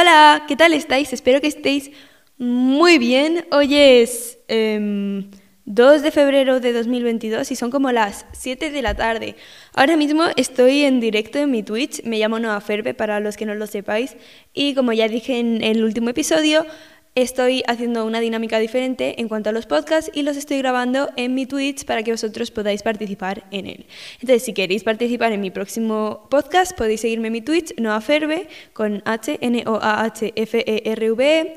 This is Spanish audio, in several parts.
Hola, ¿qué tal estáis? Espero que estéis muy bien. Hoy es 2 em, de febrero de 2022 y son como las 7 de la tarde. Ahora mismo estoy en directo en mi Twitch, me llamo Noa Ferbe para los que no lo sepáis y como ya dije en el último episodio, estoy haciendo una dinámica diferente en cuanto a los podcasts y los estoy grabando en mi Twitch para que vosotros podáis participar en él. Entonces, si queréis participar en mi próximo podcast, podéis seguirme en mi Twitch, Noaferve, con H, N O A H F E R V E,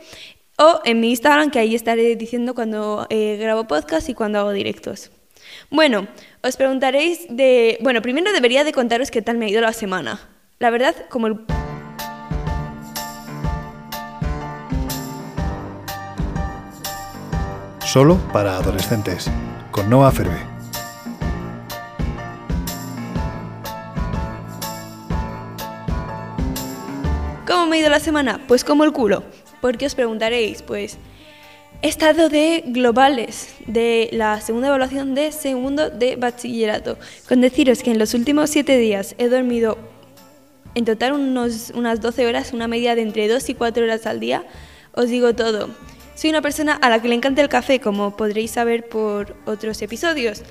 o en mi Instagram, que ahí estaré diciendo cuando eh, grabo podcast y cuando hago directos. Bueno, os preguntaréis de... Bueno, primero debería de contaros qué tal me ha ido la semana. La verdad, como el solo para adolescentes, con Noah Ferbe. ¿Cómo me ha ido la semana? Pues como el culo. Porque os preguntaréis, pues he estado de globales de la segunda evaluación de segundo de bachillerato. Con deciros que en los últimos siete días he dormido en total unos, unas 12 horas, una media de entre 2 y 4 horas al día, os digo todo. Soy una persona a la que le encanta el café, como podréis saber por otros episodios.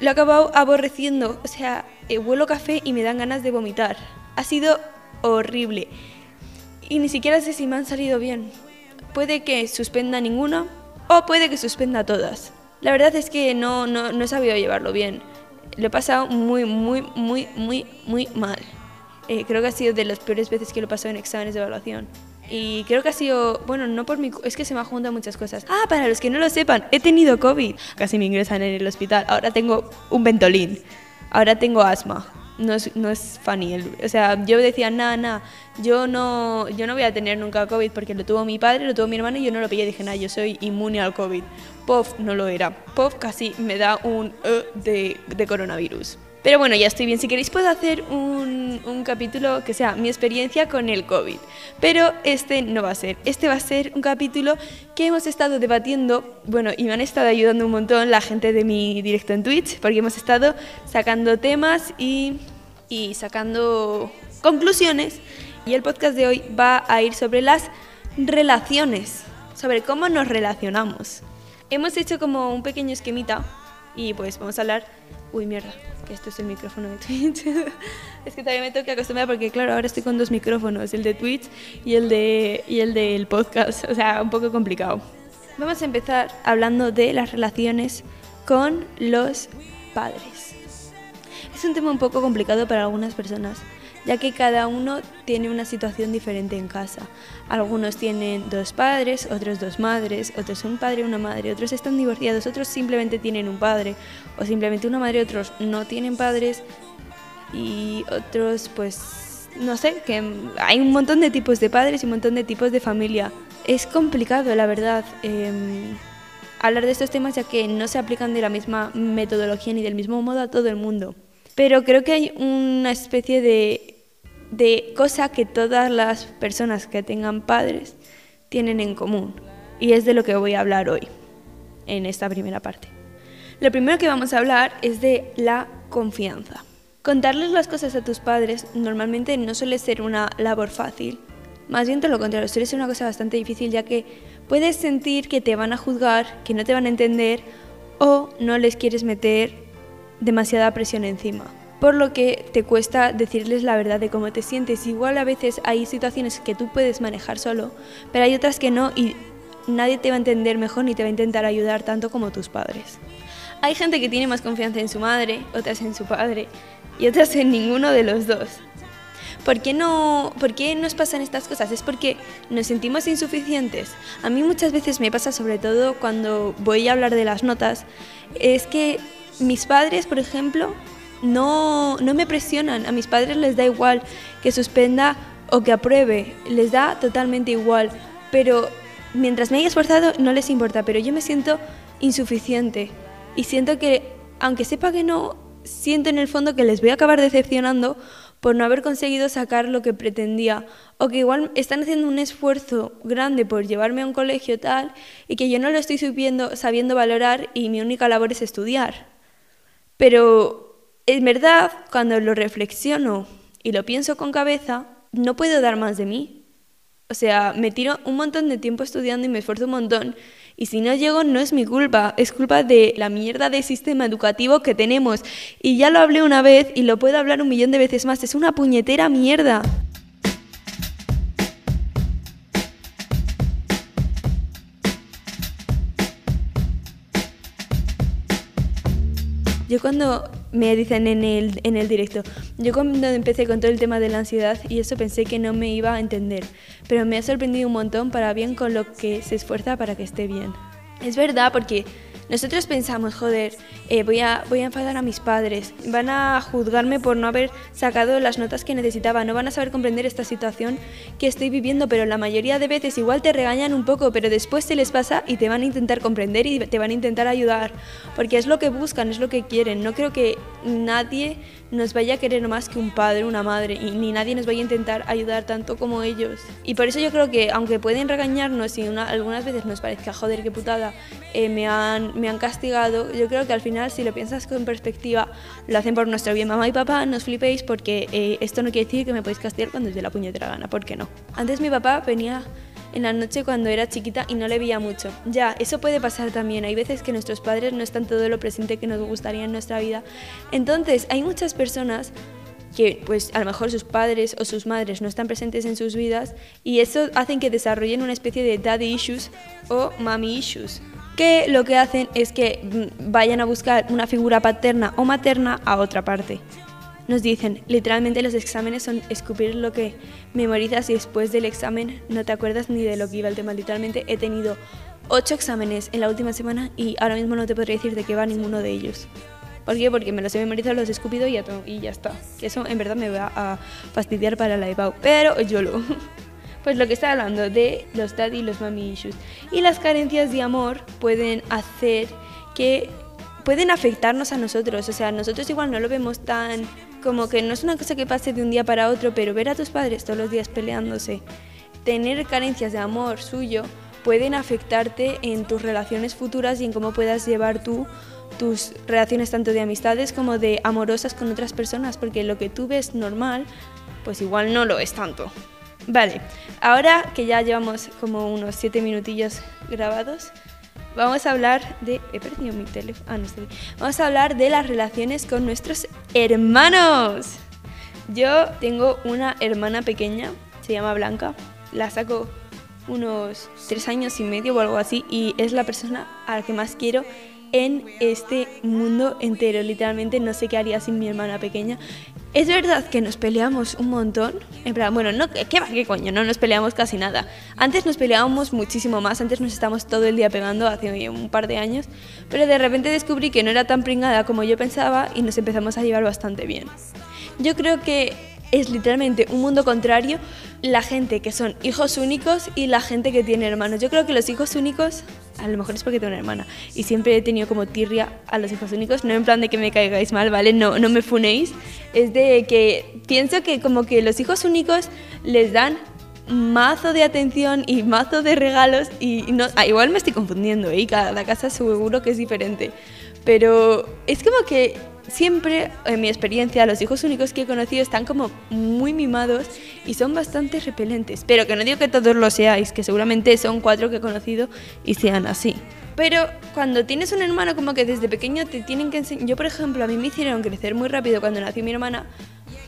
Lo he acabado aborreciendo, o sea, eh, huelo café y me dan ganas de vomitar. Ha sido horrible. Y ni siquiera sé si me han salido bien. Puede que suspenda ninguna o puede que suspenda todas. La verdad es que no, no, no he sabido llevarlo bien. Lo he pasado muy, muy, muy, muy, muy mal. Eh, creo que ha sido de las peores veces que lo he pasado en exámenes de evaluación. Y creo que ha sido, bueno, no por mi... Es que se me han juntado muchas cosas. Ah, para los que no lo sepan, he tenido COVID. Casi me ingresan en el hospital. Ahora tengo un ventolín. Ahora tengo asma. No es, no es funny. o sea, yo decía, nada, nada, yo no, yo no voy a tener nunca COVID porque lo tuvo mi padre, lo tuvo mi hermano y yo no lo pillé. Dije, nada, yo soy inmune al COVID. POF no lo era. POF casi me da un e de, de coronavirus. Pero bueno, ya estoy bien. Si queréis puedo hacer un, capítulo que sea mi experiencia con el COVID. Pero este no va a ser. Este va a ser un capítulo que hemos estado debatiendo, bueno, y me han estado ayudando un montón la gente de mi directo en Twitch, porque hemos estado sacando temas y, y sacando conclusiones. Y el podcast de hoy va a ir sobre las relaciones, sobre cómo nos relacionamos. Hemos hecho como un pequeño esquemita y pues vamos a hablar... Uy, mierda que esto es el micrófono de Twitch. es que también me tengo que acostumbrar porque, claro, ahora estoy con dos micrófonos, el de Twitch y el, de, y el del podcast. O sea, un poco complicado. Vamos a empezar hablando de las relaciones con los padres. Es un tema un poco complicado para algunas personas ya que cada uno tiene una situación diferente en casa. Algunos tienen dos padres, otros dos madres, otros un padre y una madre, otros están divorciados, otros simplemente tienen un padre, o simplemente una madre, otros no tienen padres, y otros pues no sé, que hay un montón de tipos de padres y un montón de tipos de familia. Es complicado, la verdad. Em, hablar de estos temas ya que no se aplican de la misma metodología ni del mismo modo a todo el mundo. Pero creo que hay una especie de de cosa que todas las personas que tengan padres tienen en común. Y es de lo que voy a hablar hoy, en esta primera parte. Lo primero que vamos a hablar es de la confianza. Contarles las cosas a tus padres normalmente no suele ser una labor fácil. Más bien todo lo contrario, suele ser una cosa bastante difícil ya que puedes sentir que te van a juzgar, que no te van a entender o no les quieres meter demasiada presión encima por lo que te cuesta decirles la verdad de cómo te sientes. Igual a veces hay situaciones que tú puedes manejar solo, pero hay otras que no y nadie te va a entender mejor ni te va a intentar ayudar tanto como tus padres. Hay gente que tiene más confianza en su madre, otras en su padre y otras en ninguno de los dos. ¿Por qué, no, ¿Por qué nos pasan estas cosas? Es porque nos sentimos insuficientes. A mí muchas veces me pasa, sobre todo cuando voy a hablar de las notas, es que mis padres, por ejemplo, no, no me presionan. A mis padres les da igual que suspenda o que apruebe, les da totalmente igual. Pero mientras me haya esforzado no les importa, pero yo me siento insuficiente y siento que, aunque sepa que no, siento en el fondo que les voy a acabar decepcionando por no haber conseguido sacar lo que pretendía o que igual están haciendo un esfuerzo grande por llevarme a un colegio tal y que yo no lo estoy subiendo, sabiendo valorar y mi única labor es estudiar. Pero en verdad, cuando lo reflexiono y lo pienso con cabeza, no puedo dar más de mí. O sea, me tiro un montón de tiempo estudiando y me esfuerzo un montón. Y si no llego, no es mi culpa, es culpa de la mierda de sistema educativo que tenemos. Y ya lo hablé una vez y lo puedo hablar un millón de veces más. Es una puñetera mierda. Yo cuando me dicen en el, en el directo, yo cuando empecé con todo el tema de la ansiedad y eso pensé que no me iba a entender, pero me ha sorprendido un montón para bien con lo que se esfuerza para que esté bien. Es verdad porque nosotros pensamos, joder, eh, voy, a, voy a enfadar a mis padres, van a juzgarme por no haber sacado las notas que necesitaba, no van a saber comprender esta situación que estoy viviendo, pero la mayoría de veces igual te regañan un poco, pero después se les pasa y te van a intentar comprender y te van a intentar ayudar, porque es lo que buscan, es lo que quieren. No creo que nadie nos vaya a querer más que un padre, una madre, y ni nadie nos vaya a intentar ayudar tanto como ellos. Y por eso yo creo que, aunque pueden regañarnos y algunas veces nos parezca, joder, qué putada, eh, me, han, me han castigado, yo creo que al final, si lo piensas con perspectiva, lo hacen por nuestro bien. Mamá y papá, no os flipéis porque eh, esto no quiere decir que me podéis castigar cuando os dé la puñetera gana, ¿por qué no? Antes mi papá venía en la noche cuando era chiquita y no le veía mucho. Ya, eso puede pasar también. Hay veces que nuestros padres no están todo lo presente que nos gustaría en nuestra vida. Entonces, hay muchas personas que pues a lo mejor sus padres o sus madres no están presentes en sus vidas y eso hacen que desarrollen una especie de daddy issues o mommy issues que lo que hacen es que mm, vayan a buscar una figura paterna o materna a otra parte nos dicen, literalmente los exámenes son escupir lo que memorizas y después del examen no te acuerdas ni de lo que iba el tema. Literalmente he tenido ocho exámenes en la última semana y ahora mismo no te podría decir de qué va ninguno de ellos. ¿Por qué? Porque me los he memorizado, los he escupido y ya, y ya está. Que eso en verdad me va a fastidiar para la EBAU. Pero yo lo... Pues lo que está hablando de los daddy y los mommy issues. Y las carencias de amor pueden hacer que pueden afectarnos a nosotros. O sea, nosotros igual no lo vemos tan como que no es una cosa que pase de un día para otro, pero ver a tus padres todos los días peleándose, tener carencias de amor suyo, pueden afectarte en tus relaciones futuras y en cómo puedas llevar tú tus relaciones tanto de amistades como de amorosas con otras personas, porque lo que tú ves normal, pues igual no lo es tanto. Vale, ahora que ya llevamos como unos siete minutillos grabados, vamos a hablar de... He perdido mi teléfono. Ah, no estoy. Vamos a hablar de las relaciones con nuestros hermanos. Yo tengo una hermana pequeña, se llama Blanca. La saco unos tres años y medio o algo así y es la persona a la que más quiero en este mundo entero. Literalmente no sé qué haría sin mi hermana pequeña. Es verdad que nos peleamos un montón. En plan, bueno, no, ¿qué va? ¿Qué coño? No nos peleamos casi nada. Antes nos peleábamos muchísimo más. Antes nos estábamos todo el día pegando hace un par de años. Pero de repente descubrí que no era tan pringada como yo pensaba y nos empezamos a llevar bastante bien. Yo creo que es literalmente un mundo contrario la gente que son hijos únicos y la gente que tiene hermanos. Yo creo que los hijos únicos, a lo mejor es porque tengo una hermana, y siempre he tenido como tirria a los hijos únicos, no en plan de que me caigáis mal, ¿vale? No, no me funéis, es de que pienso que como que los hijos únicos les dan mazo de atención y mazo de regalos y no, ah, igual me estoy confundiendo, ¿eh? cada casa seguro que es diferente, pero es como que siempre, en mi experiencia, los hijos únicos que he conocido están como muy mimados y son bastante repelentes. Pero que no digo que todos lo seáis, que seguramente son cuatro que he conocido y sean así. Pero cuando tienes un hermano como que desde pequeño te tienen que enseñar... Yo, por ejemplo, a mí me hicieron crecer muy rápido cuando nació mi hermana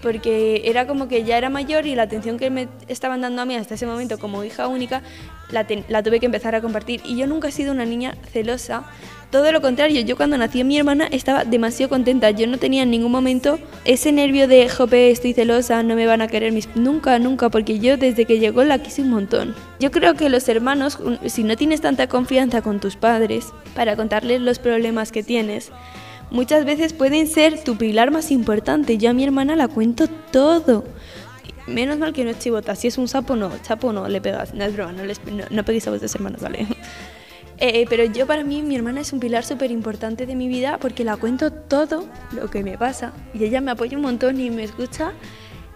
porque era como que ya era mayor y la atención que me estaban dando a mí hasta ese momento como hija única la, la tuve que empezar a compartir. Y yo nunca he sido una niña celosa todo lo contrario, yo cuando nació mi hermana estaba demasiado contenta. Yo no tenía en ningún momento ese nervio de, jope, estoy celosa, no me van a querer mis... Nunca, nunca, porque yo desde que llegó la quise un montón. Yo creo que los hermanos, si no tienes tanta confianza con tus padres para contarles los problemas que tienes, muchas veces pueden ser tu pilar más importante. Yo a mi hermana la cuento todo. Menos mal que no es chivota. Si es un sapo, no. Sapo no le pegas. No es broma, no, les, no, no peguéis a vuestros hermanos, ¿vale? Eh, pero yo para mí, mi hermana es un pilar súper importante de mi vida porque la cuento todo lo que me pasa y ella me apoya un montón y me escucha.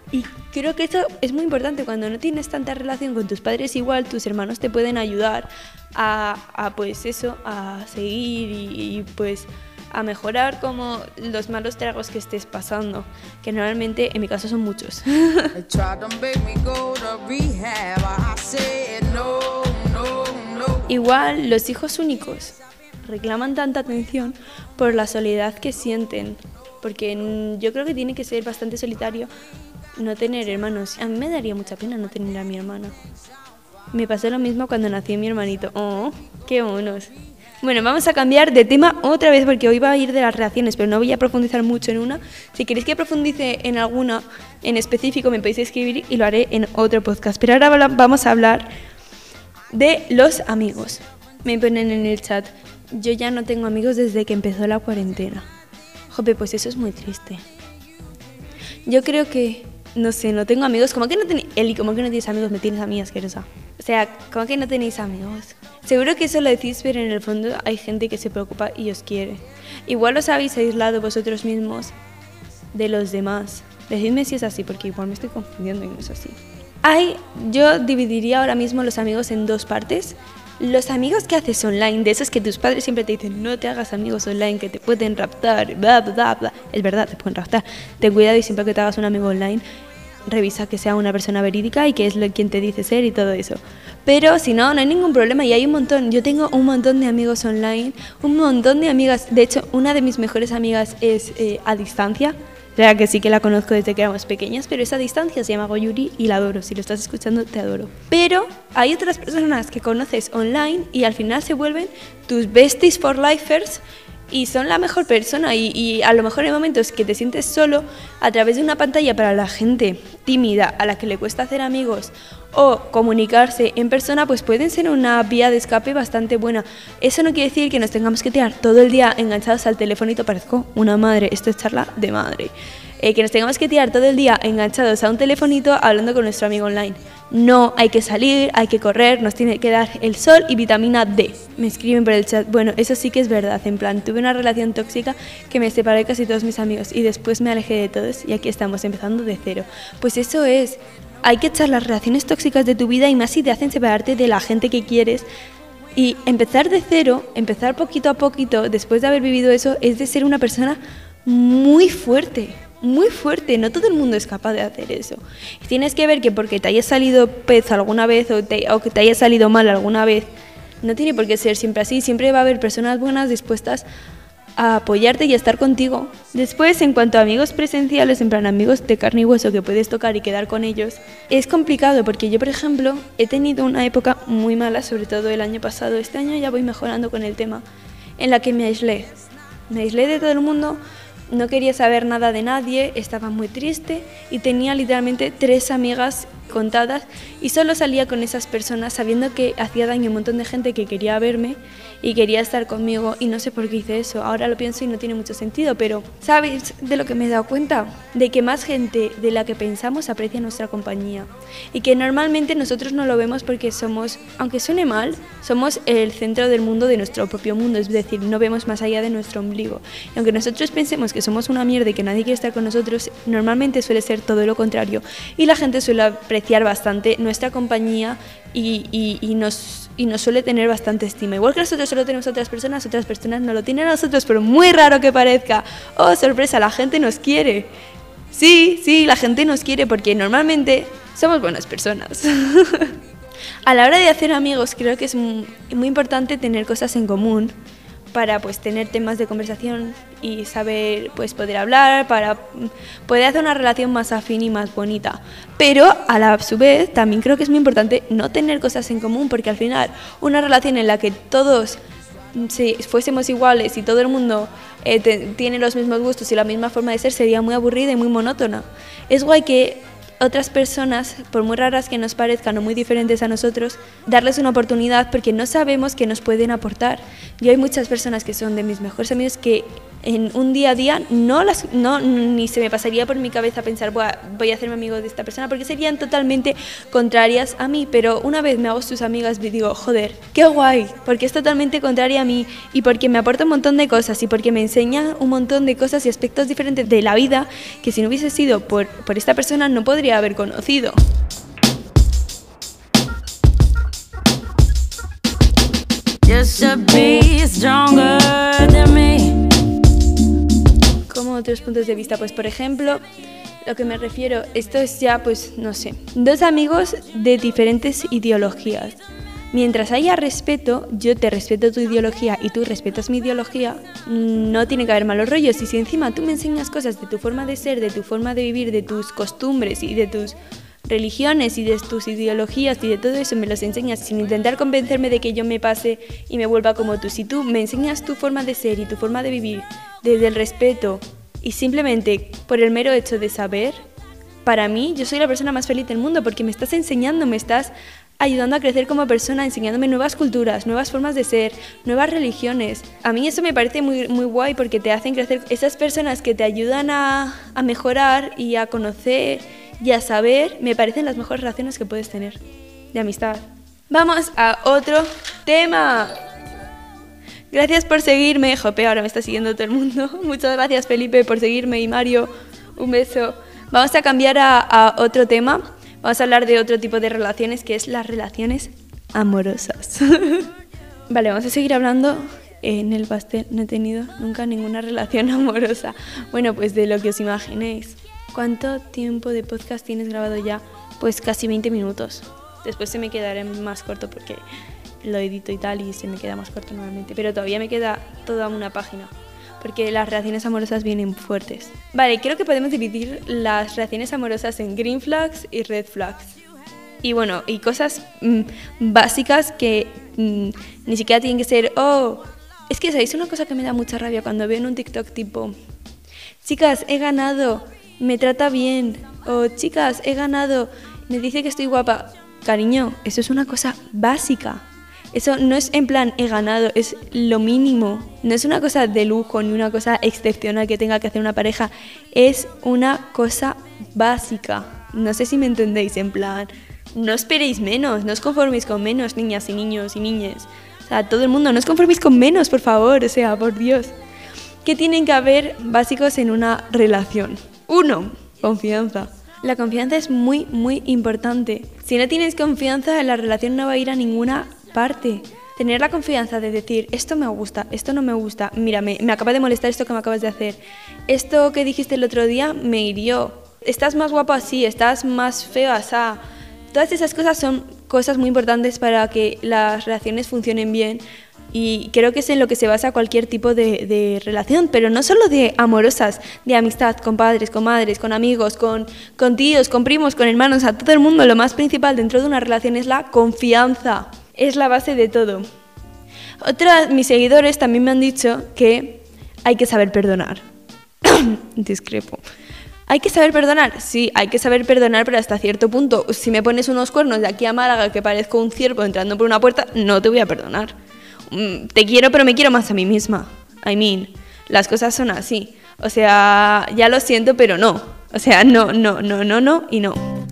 Y creo que eso es muy importante cuando no tienes tanta relación con tus padres igual, tus hermanos te pueden ayudar a, a pues eso, a seguir y, y pues a mejorar como los malos tragos que estés pasando, que normalmente en mi caso son muchos. Igual los hijos únicos reclaman tanta atención por la soledad que sienten, porque yo creo que tiene que ser bastante solitario no tener hermanos. A mí me daría mucha pena no tener a mi hermana. Me pasó lo mismo cuando nació mi hermanito. Oh, qué monos. Bueno, vamos a cambiar de tema otra vez porque hoy va a ir de las relaciones, pero no voy a profundizar mucho en una. Si queréis que profundice en alguna en específico, me podéis escribir y lo haré en otro podcast. Pero ahora vamos a hablar de los amigos. Me ponen en el chat, yo ya no tengo amigos desde que empezó la cuarentena. Jope, pues eso es muy triste. Yo creo que, no sé, no tengo amigos. ¿Cómo que no tenéis, Eli, que no tienes amigos? Me tienes a mí asquerosa. O sea, ¿cómo que no tenéis amigos? Seguro que eso lo decís, pero en el fondo hay gente que se preocupa y os quiere. Igual os habéis aislado vosotros mismos de los demás. Decidme si es así, porque igual me estoy confundiendo y no es así. Hay, yo dividiría ahora mismo los amigos en dos partes. Los amigos que haces online, de esos que tus padres siempre te dicen, no te hagas amigos online, que te pueden raptar, bla, bla, bla. Es verdad, te pueden raptar. Ten cuidado y siempre que te hagas un amigo online, revisa que sea una persona verídica y que es lo quien te dice ser y todo eso. Pero si no, no hay ningún problema y hay un montón. Yo tengo un montón de amigos online, un montón de amigas. De hecho, una de mis mejores amigas es eh, a distancia. Sea, que sí que la conozco desde que éramos pequeñas, pero esa distancia se llama Goyuri y la adoro. Si lo estás escuchando, te adoro. Pero hay otras personas que conoces online y al final se vuelven tus besties for lifers y son la mejor persona. Y, a lo mejor en momentos que te sientes solo a través de una pantalla para la gente tímida a la que le cuesta hacer amigos o comunicarse en persona pues pueden ser una vía de escape bastante buena. Eso no quiere decir que nos tengamos que tirar todo el día enganchados al telefonito parezco una madre. Esto es charla de madre. Eh, que nos tengamos que tirar todo el día enganchados a un telefonito hablando con nuestro amigo online no, hay que salir, hay que correr, nos tiene que dar el sol y vitamina D. Me escriben por el chat. Bueno, eso sí que es verdad. En plan, tuve una relación tóxica que me separé de casi todos mis amigos y después me alejé de todos y aquí estamos empezando de cero. Pues eso es. Hay que echar las relaciones tóxicas de tu vida y más si te hacen separarte de la gente que quieres. Y empezar de cero, empezar poquito a poquito, después de haber vivido eso, es de ser una persona muy fuerte muy fuerte, no todo el mundo es capaz de hacer eso. Tienes que ver que porque te haya salido pez alguna vez o, te- o que te haya salido mal alguna vez, no tiene por qué ser siempre así, siempre va a haber personas buenas dispuestas a apoyarte y a estar contigo. Después, en cuanto a amigos presenciales, en plan amigos de carne y hueso que puedes tocar y quedar con ellos, es complicado porque yo, por ejemplo, he tenido una época muy mala, sobre todo el año pasado. Este año ya voy mejorando con el tema, en la que me aislé. Me aislé de todo el mundo, no quería saber nada de nadie, estaba muy triste y tenía literalmente tres amigas contadas y solo salía con esas personas sabiendo que hacía daño a un montón de gente que quería verme y quería estar conmigo y no sé por qué hice eso. Ahora lo pienso y no tiene mucho sentido, pero ¿sabes de lo que me he dado cuenta? De que más gente de la que pensamos aprecia nuestra compañía y que normalmente nosotros no lo vemos porque somos, aunque suene mal, somos el centro del mundo de nuestro propio mundo, es decir, no vemos más allá de nuestro ombligo. Y aunque nosotros pensemos que somos una mierda y que nadie quiere estar con nosotros, normalmente suele ser todo lo contrario y la gente suele apreciar bastante nuestra compañía y, nos, y nos suele tener bastante estima. Igual que nosotros solo tenemos a otras personas, otras personas no lo tienen a nosotros, pero muy raro que parezca. Oh, sorpresa, la gente nos quiere. Sí, sí, la gente nos quiere porque normalmente somos buenas personas. a la hora de hacer amigos creo que es mu- muy importante tener cosas en común para pues tener temas de conversación y saber pues poder hablar para poder hacer una relación más afín y más bonita. Pero a la su vez también creo que es muy importante no tener cosas en común porque al final una relación en la que todos mm, si fuésemos iguales y todo el mundo eh, te- tiene los mismos gustos y la misma forma de ser sería muy aburrida y muy monótona. Es guay que otras personas, por muy raras que nos parezcan o muy diferentes a nosotros, darles una oportunidad porque no sabemos qué nos pueden aportar. Yo hay muchas personas que son de mis mejores amigos que en un día a día no las no ni se me pasaría por mi cabeza pensar voy a, voy a hacerme amigo de esta persona porque serían totalmente contrarias a mí, pero una vez me hago sus amigas y digo, joder, qué guay, porque es totalmente contraria a mí y porque me aporta un montón de cosas y porque me enseña un montón de cosas y aspectos diferentes de la vida que si no hubiese sido por, por esta persona no podría haber conocido. Muchos puntos de vista. Pues por ejemplo, lo que me refiero, esto es ya, pues no sé, dos amigos de diferentes ideologías. Mientras haya respeto, yo te respeto tu ideología y tú respetas mi ideología, no tiene que haber malos rollos. Y si encima tú me enseñas cosas de tu forma de ser, de tu forma de vivir, de tus costumbres y de tus religiones y de tus ideologías y de todo eso me los enseñas sin intentar convencerme de que yo me pase y me vuelva como tú. Si tú me enseñas tu forma de ser y tu forma de vivir desde el respeto y simplemente por el mero hecho de saber, para mí yo soy la persona más feliz del mundo porque me estás enseñando, me estás ayudando a crecer como persona, enseñándome nuevas culturas, nuevas formas de ser, nuevas religiones. A mí eso me parece muy, muy guay porque te hacen crecer esas personas que te ayudan a, a mejorar y a conocer y a saber, me parecen las mejores relaciones que puedes tener de amistad. Vamos a otro tema. Gracias por seguirme. Jope, ahora me está siguiendo todo el mundo. Muchas gracias Felipe por seguirme y Mario. Un beso. Vamos a cambiar a, a otro tema. Vamos a hablar de otro tipo de relaciones que es las relaciones amorosas. vale, vamos a seguir hablando. En el pastel no he tenido nunca ninguna relación amorosa. Bueno, pues de lo que os imaginéis. ¿Cuánto tiempo de podcast tienes grabado ya? Pues casi 20 minutos. Después se me quedará más corto porque lo edito y tal y se me queda más corto normalmente. Pero todavía me queda toda una página porque las relaciones amorosas vienen fuertes. Vale, creo que podemos dividir las relaciones amorosas en green flags y red flags. Y bueno, y cosas mm, básicas que mm, ni siquiera tienen que ser, oh, es que sabéis una cosa que me da mucha rabia cuando veo en un TikTok tipo, chicas, he ganado, me trata bien, o chicas, he ganado, me dice que estoy guapa. Cariño, eso es una cosa básica. Eso no es en plan he ganado, es lo mínimo. No es una cosa de lujo ni una cosa excepcional que tenga que hacer una pareja. Es una cosa básica. No sé si me entendéis, en plan, no esperéis menos, no os conforméis con menos, niñas y niños y niñas. O sea, todo el mundo, no os conforméis con menos, por favor, o sea, por Dios. ¿Qué tienen que haber básicos en una relación? Uno, confianza. La confianza es muy, muy importante. Si no tienes confianza, la relación no va a ir a ninguna parte. Tener la confianza de decir, esto me gusta, esto no me gusta, mira, me, me acaba de molestar esto que me acabas de hacer, esto que dijiste el otro día me hirió, estás más guapo así, estás más feo así. Todas esas cosas son cosas muy importantes para que las relaciones funcionen bien y creo que es en lo que se basa cualquier tipo de, relación, pero no solo de amorosas, de amistad, con padres, con madres, con amigos, con, con tíos, con primos, con hermanos, a todo el mundo. Lo más principal dentro de una relación es la confianza es la base de todo. Otros, mis seguidores también me han dicho que hay que saber perdonar. Discrepo. ¿Hay que saber perdonar? Sí, hay que saber perdonar, pero hasta cierto punto. Si me pones unos cuernos de aquí a Málaga que parezco un ciervo entrando por una puerta, no te voy a perdonar. Mm, te quiero, pero me quiero más a mí misma. I mean, las cosas son así. O sea, ya lo siento, pero no. O sea, no, no, no, no, no y no.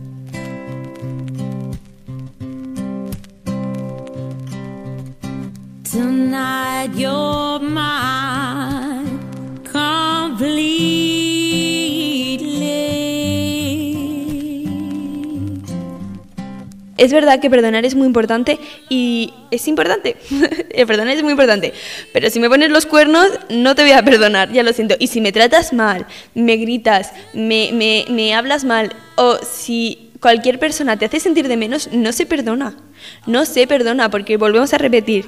Es verdad que perdonar es muy importante y es importante. perdonar es muy importante. Pero si me pones los cuernos, no te voy a perdonar, ya lo siento. Y si me tratas mal, me gritas, me, me hablas mal, o si cualquier persona te hace sentir de menos, no se perdona. No se perdona porque volvemos a repetir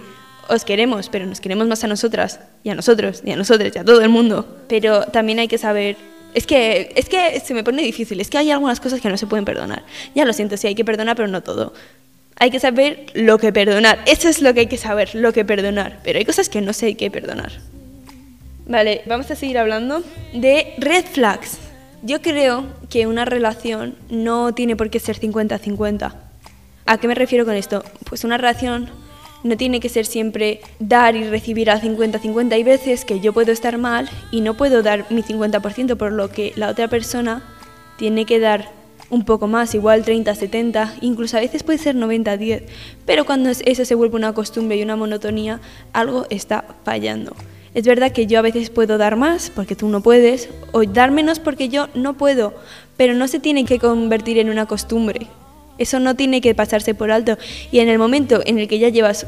os queremos, pero nos queremos más a nosotras y a nosotros y a nosotros y a todo el mundo. Pero también hay que saber es que, es que se me pone difícil, es que hay algunas cosas que no se pueden perdonar. Ya lo siento, sí hay que perdonar, pero no todo. Hay que saber lo que perdonar, eso es lo que hay que saber, lo que perdonar. Pero hay cosas que no sé qué perdonar. Vale, vamos a seguir hablando de red flags. Yo creo que una relación no tiene por qué ser 50-50. ¿A qué me refiero con esto? Pues una relación no tiene que ser siempre dar y recibir al 50-50. Hay veces que yo puedo estar mal y no puedo dar mi 50%, por lo que la otra persona tiene que dar un poco más, igual 30-70, incluso a veces puede ser 90-10. Pero cuando eso se vuelve una costumbre y una monotonía, algo está fallando. Es verdad que yo a veces puedo dar más porque tú no puedes, o dar menos porque yo no puedo, pero no se tiene que convertir en una costumbre. Eso no tiene que pasarse por alto. Y en el momento en el que ya llevas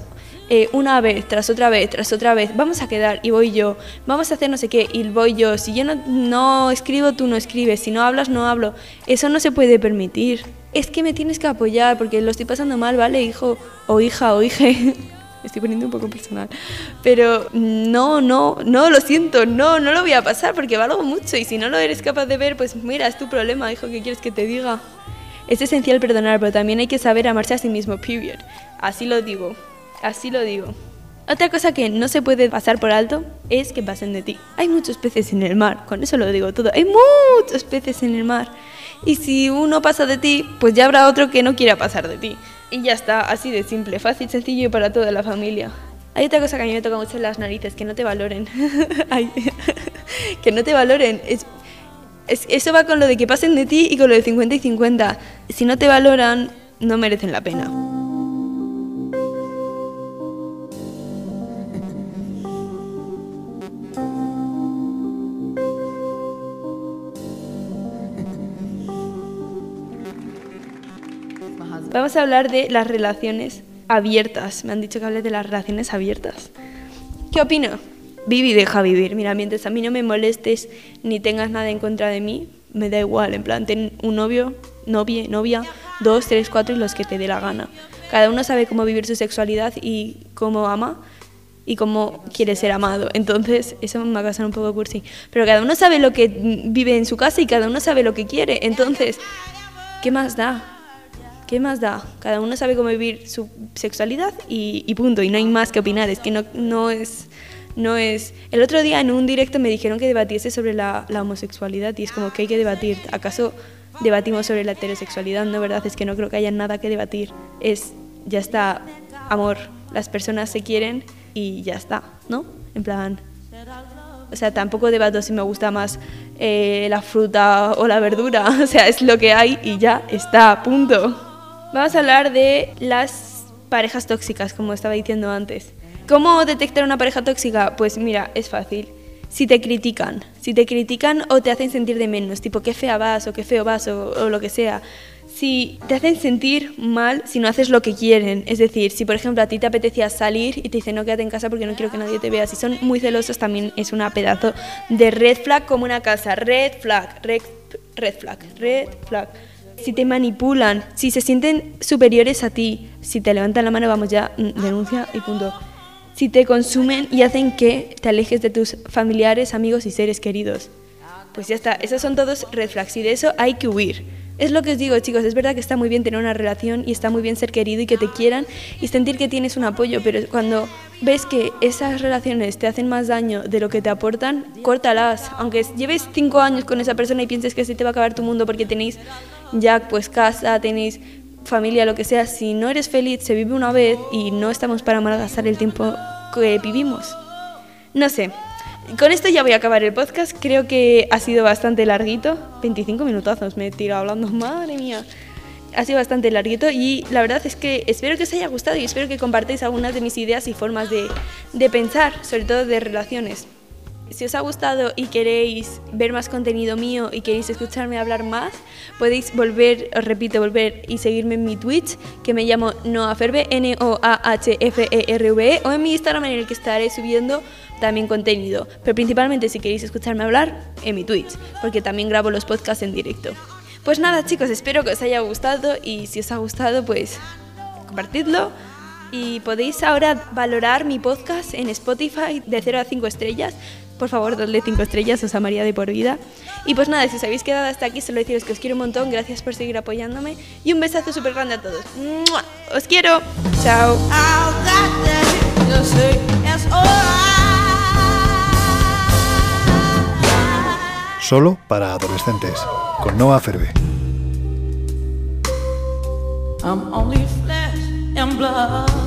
eh, una vez, tras otra vez, tras otra vez, vamos a quedar y voy yo, vamos a hacer no sé qué y voy yo, si yo no, no escribo, tú no escribes, si no hablas, no hablo, eso no se puede permitir. Es que me tienes que apoyar porque lo estoy pasando mal, ¿vale, hijo o hija o hije? Estoy poniendo un poco personal. Pero no, no, no, lo siento, no, no lo voy a pasar porque valgo mucho y si no lo eres capaz de ver, pues mira, es tu problema, hijo, ¿qué quieres que te diga? Es esencial perdonar, pero también hay que saber amarse a sí mismo, period. Así lo digo, así lo digo. Otra cosa que no se puede pasar por alto es que pasen de ti. Hay muchos peces en el mar, con eso lo digo todo. Hay muchos peces en el mar. Y si uno pasa de ti, pues ya habrá otro que no quiera pasar de ti. Y ya está, así de simple, fácil, sencillo y para toda la familia. Hay otra cosa que a mí me toca mucho en las narices, que no te valoren. Que no te valoren. Es, es- eso va con lo de que pasen de ti y con lo de 50 y 50. Si no te valoran, no merecen la pena. Vamos a hablar de las relaciones abiertas. Me han dicho que hable de las relaciones abiertas. ¿Qué opino? Vive y deja vivir. Mira, mientras a mí no me molestes ni tengas nada en contra de mí, me da igual. En plan, ten un novio, novia, novia, dos, tres, cuatro y los que te dé la gana. Cada uno sabe cómo vivir su sexualidad y cómo ama y cómo quiere ser amado. Entonces, eso me va a casar un poco cursi. Pero cada uno sabe lo que vive en su casa y cada uno sabe lo que quiere. Entonces, ¿qué más da? ¿Qué más da? Cada uno sabe cómo vivir su sexualidad y, y punto. Y no hay más que opinar. Es que no, no es... No es... El otro día en un directo me dijeron que debatiese sobre la, la homosexualidad y es como que hay que debatir. ¿Acaso debatimos sobre la heterosexualidad? No, ¿verdad? Es que no creo que haya nada que debatir. Es, ya está, amor. Las personas se quieren y ya está, ¿no? En plan... O sea, tampoco debato si me gusta más eh, la fruta o la verdura. O sea, es lo que hay y ya está, punto. Vamos a hablar de las parejas tóxicas, como estaba diciendo antes. ¿Cómo detectar una pareja tóxica? Pues mira, es fácil. Si te critican, si te critican o te hacen sentir de menos, tipo qué fea vas o qué feo vas o, o lo que sea. Si te hacen sentir mal si no haces lo que quieren, es decir, si por ejemplo a ti te apetecía salir y te dicen no quédate en casa porque no quiero que nadie te vea, si son muy celosos también es una pedazo de red flag como una casa, red flag, red, red flag, red flag. Si te manipulan, si se sienten superiores a ti, si te levantan la mano, vamos ya, mm, denuncia y punto. Si te consumen y hacen que te alejes de tus familiares, amigos y seres queridos. Pues ya está, esos son todos red flags y de eso hay que huir. Es lo que os digo, chicos, es verdad que está muy bien tener una relación y está muy bien ser querido y que te quieran y sentir que tienes un apoyo, pero cuando ves que esas relaciones te hacen más daño de lo que te aportan, córtalas. Aunque lleves cinco años con esa persona y pienses que así te va a acabar tu mundo porque tenéis ya pues casa, tenéis familia, lo que sea, si no eres feliz, se vive una vez y no estamos para malgastar el tiempo que vivimos. No sé. Con esto ya voy a acabar el podcast. Creo que ha sido bastante larguito. 25 minutazos me he tirado hablando. Madre mía. Ha sido bastante larguito y la verdad es que espero que os haya gustado y espero que compartáis algunas de mis ideas y formas de, de pensar, sobre todo de relaciones. Si os ha gustado y queréis ver más contenido mío y queréis escucharme hablar más, podéis volver, os repito, volver y seguirme en mi Twitch, que me llamo Noaferve, N-O-A-H-F-E-R-V-E, o en mi Instagram en el que estaré subiendo también contenido. Pero principalmente si queréis escucharme hablar, en mi Twitch, porque también grabo los podcasts en directo. Pues nada chicos, espero que os haya gustado y si os ha gustado, pues compartidlo. Y podéis ahora valorar mi podcast en Spotify de 0 a 5 estrellas. Por favor, dadle 5 estrellas, os amaría de por vida. Y pues nada, si os habéis quedado hasta aquí, solo deciros que os quiero un montón, gracias por seguir apoyándome. Y un besazo súper grande a todos. ¡Mua! ¡Os quiero! ¡Chao! Solo para adolescentes. Con Noah Ferbe. I'm only flesh and blood.